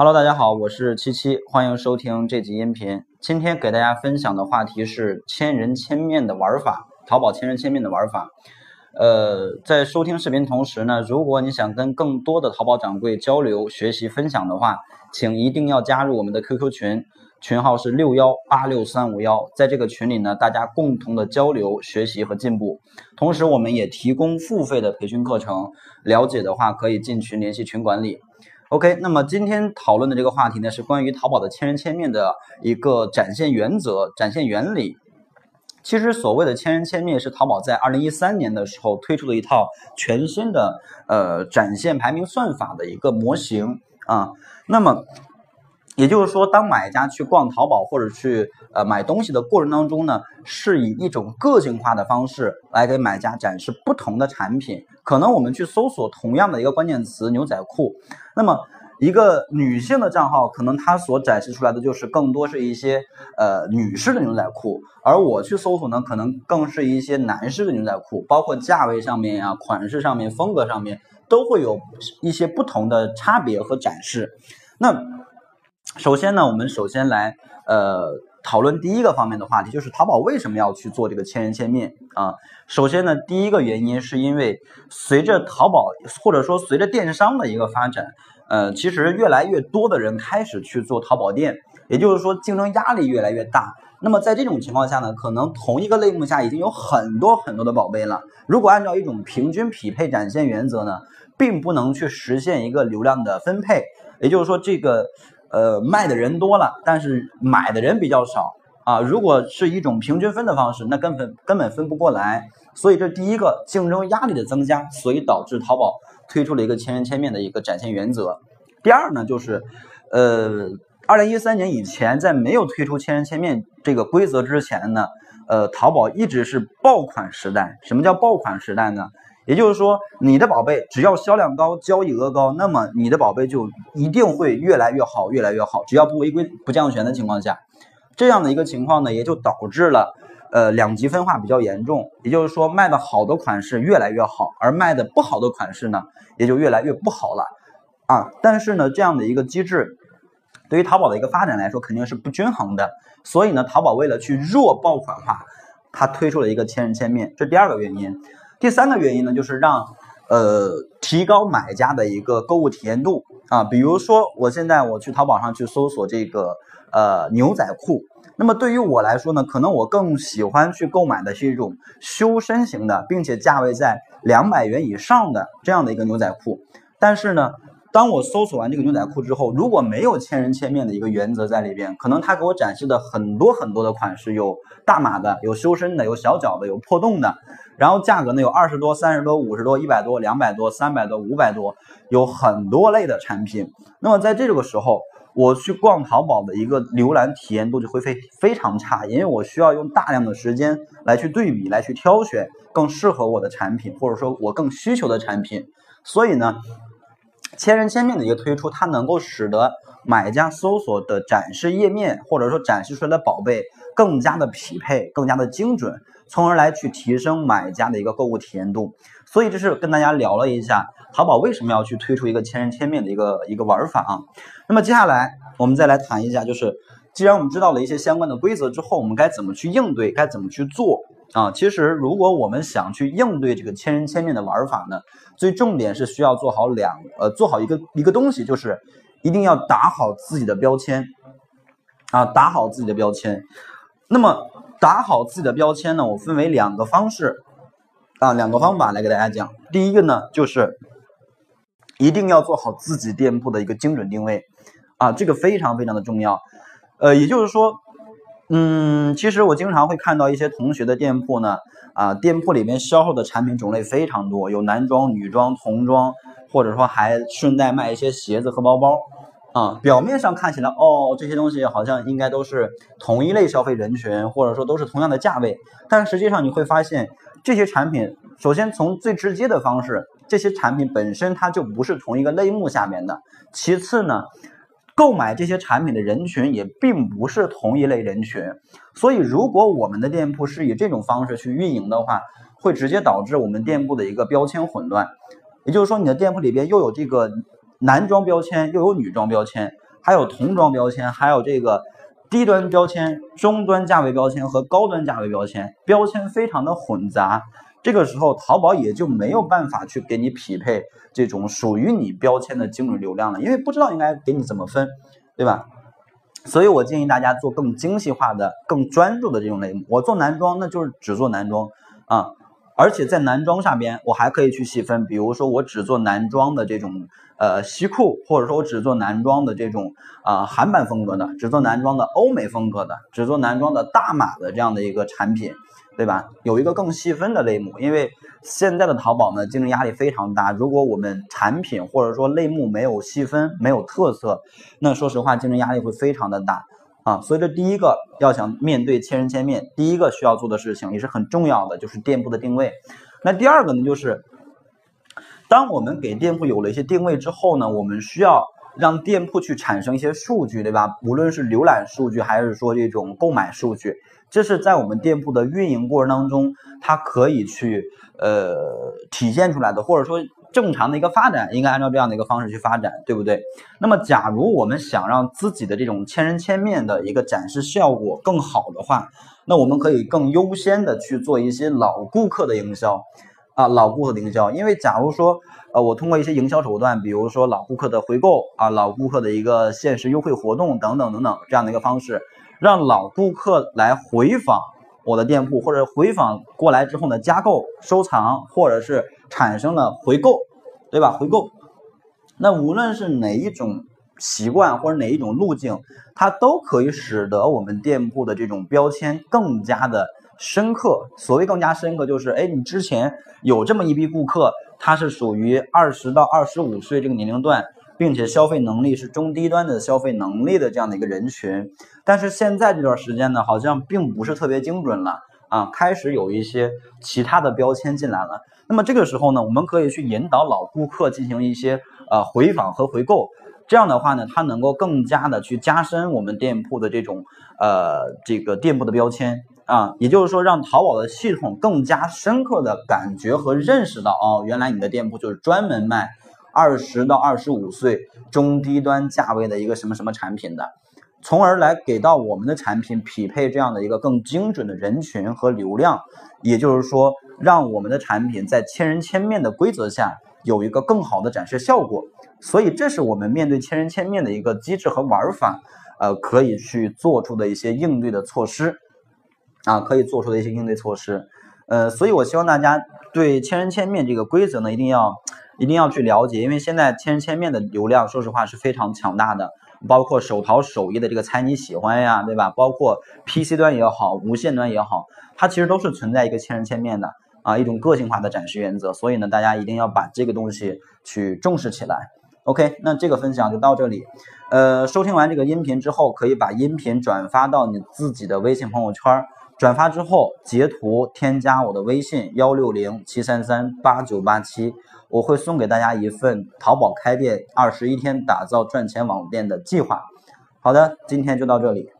Hello，大家好，我是七七，欢迎收听这集音频。今天给大家分享的话题是千人千面的玩法，淘宝千人千面的玩法。呃，在收听视频同时呢，如果你想跟更多的淘宝掌柜交流、学习、分享的话，请一定要加入我们的 QQ 群，群号是六幺八六三五幺。在这个群里呢，大家共同的交流、学习和进步。同时，我们也提供付费的培训课程，了解的话可以进群联系群管理。OK，那么今天讨论的这个话题呢，是关于淘宝的千人千面的一个展现原则、展现原理。其实所谓的千人千面，是淘宝在二零一三年的时候推出的一套全新的呃展现排名算法的一个模型啊。那么也就是说，当买家去逛淘宝或者去呃买东西的过程当中呢，是以一种个性化的方式来给买家展示不同的产品。可能我们去搜索同样的一个关键词“牛仔裤”，那么一个女性的账号，可能它所展示出来的就是更多是一些呃女士的牛仔裤，而我去搜索呢，可能更是一些男士的牛仔裤，包括价位上面呀、款式上面、风格上面都会有一些不同的差别和展示。那首先呢，我们首先来呃讨论第一个方面的话题，就是淘宝为什么要去做这个千人千面啊？首先呢，第一个原因是因为随着淘宝或者说随着电商的一个发展，呃，其实越来越多的人开始去做淘宝店，也就是说竞争压力越来越大。那么在这种情况下呢，可能同一个类目下已经有很多很多的宝贝了。如果按照一种平均匹配展现原则呢，并不能去实现一个流量的分配，也就是说这个。呃，卖的人多了，但是买的人比较少啊。如果是一种平均分的方式，那根本根本分不过来。所以这第一个竞争压力的增加，所以导致淘宝推出了一个千人千面的一个展现原则。第二呢，就是呃，二零一三年以前，在没有推出千人千面这个规则之前呢，呃，淘宝一直是爆款时代。什么叫爆款时代呢？也就是说，你的宝贝只要销量高、交易额高，那么你的宝贝就一定会越来越好、越来越好。只要不违规、不降权的情况下，这样的一个情况呢，也就导致了呃两极分化比较严重。也就是说，卖的好的款式越来越好，而卖的不好的款式呢，也就越来越不好了啊。但是呢，这样的一个机制对于淘宝的一个发展来说肯定是不均衡的。所以呢，淘宝为了去弱爆款化，它推出了一个千人千面，这第二个原因。第三个原因呢，就是让呃提高买家的一个购物体验度啊。比如说，我现在我去淘宝上去搜索这个呃牛仔裤，那么对于我来说呢，可能我更喜欢去购买的是一种修身型的，并且价位在两百元以上的这样的一个牛仔裤。但是呢，当我搜索完这个牛仔裤之后，如果没有千人千面的一个原则在里边，可能他给我展示的很多很多的款式，有大码的，有修身的，有小脚的，有破洞的。然后价格呢有二十多、三十多、五十多、一百多、两百多、三百多、五百多，有很多类的产品。那么在这个时候，我去逛淘宝的一个浏览体验度就会非非常差，因为我需要用大量的时间来去对比、来去挑选更适合我的产品，或者说我更需求的产品。所以呢，千人千面的一个推出，它能够使得买家搜索的展示页面，或者说展示出来的宝贝更加的匹配、更加的精准。从而来去提升买家的一个购物体验度，所以这是跟大家聊了一下淘宝为什么要去推出一个千人千面的一个一个玩法啊。那么接下来我们再来谈一下，就是既然我们知道了一些相关的规则之后，我们该怎么去应对，该怎么去做啊？其实如果我们想去应对这个千人千面的玩法呢，最重点是需要做好两呃做好一个一个东西，就是一定要打好自己的标签啊，打好自己的标签。那么打好自己的标签呢，我分为两个方式啊，两个方法来给大家讲。第一个呢，就是一定要做好自己店铺的一个精准定位啊，这个非常非常的重要。呃，也就是说，嗯，其实我经常会看到一些同学的店铺呢，啊，店铺里面销售的产品种类非常多，有男装、女装、童装，或者说还顺带卖一些鞋子和包包。啊，表面上看起来，哦，这些东西好像应该都是同一类消费人群，或者说都是同样的价位，但实际上你会发现，这些产品，首先从最直接的方式，这些产品本身它就不是同一个类目下面的；其次呢，购买这些产品的人群也并不是同一类人群。所以，如果我们的店铺是以这种方式去运营的话，会直接导致我们店铺的一个标签混乱。也就是说，你的店铺里边又有这个。男装标签又有女装标签，还有童装标签，还有这个低端标签、中端价位标签和高端价位标签，标签非常的混杂。这个时候，淘宝也就没有办法去给你匹配这种属于你标签的精准流量了，因为不知道应该给你怎么分，对吧？所以我建议大家做更精细化的、更专注的这种类目。我做男装，那就是只做男装啊。而且在男装下边，我还可以去细分，比如说我只做男装的这种呃西裤，或者说我只做男装的这种啊韩版风格的，只做男装的欧美风格的，只做男装的大码的这样的一个产品，对吧？有一个更细分的类目，因为现在的淘宝呢竞争压力非常大，如果我们产品或者说类目没有细分、没有特色，那说实话竞争压力会非常的大。啊，所以这第一个要想面对千人千面，第一个需要做的事情也是很重要的，就是店铺的定位。那第二个呢，就是当我们给店铺有了一些定位之后呢，我们需要让店铺去产生一些数据，对吧？无论是浏览数据还是说这种购买数据，这是在我们店铺的运营过程当中，它可以去呃体现出来的，或者说。正常的一个发展应该按照这样的一个方式去发展，对不对？那么，假如我们想让自己的这种千人千面的一个展示效果更好的话，那我们可以更优先的去做一些老顾客的营销啊，老顾客的营销。因为假如说，呃，我通过一些营销手段，比如说老顾客的回购啊，老顾客的一个限时优惠活动等等等等这样的一个方式，让老顾客来回访我的店铺，或者回访过来之后呢，加购、收藏，或者是。产生了回购，对吧？回购，那无论是哪一种习惯或者哪一种路径，它都可以使得我们店铺的这种标签更加的深刻。所谓更加深刻，就是哎，你之前有这么一批顾客，他是属于二十到二十五岁这个年龄段，并且消费能力是中低端的消费能力的这样的一个人群，但是现在这段时间呢，好像并不是特别精准了。啊，开始有一些其他的标签进来了。那么这个时候呢，我们可以去引导老顾客进行一些呃回访和回购。这样的话呢，它能够更加的去加深我们店铺的这种呃这个店铺的标签啊。也就是说，让淘宝的系统更加深刻的感觉和认识到，哦，原来你的店铺就是专门卖二十到二十五岁中低端价位的一个什么什么产品的。从而来给到我们的产品匹配这样的一个更精准的人群和流量，也就是说，让我们的产品在千人千面的规则下有一个更好的展示效果。所以，这是我们面对千人千面的一个机制和玩法，呃，可以去做出的一些应对的措施，啊，可以做出的一些应对措施。呃，所以我希望大家对千人千面这个规则呢，一定要一定要去了解，因为现在千人千面的流量，说实话是非常强大的。包括手淘首页的这个猜你喜欢呀，对吧？包括 PC 端也好，无线端也好，它其实都是存在一个千人千面的啊，一种个性化的展示原则。所以呢，大家一定要把这个东西去重视起来。OK，那这个分享就到这里。呃，收听完这个音频之后，可以把音频转发到你自己的微信朋友圈，转发之后截图添加我的微信幺六零七三三八九八七。我会送给大家一份淘宝开店二十一天打造赚钱网店的计划。好的，今天就到这里。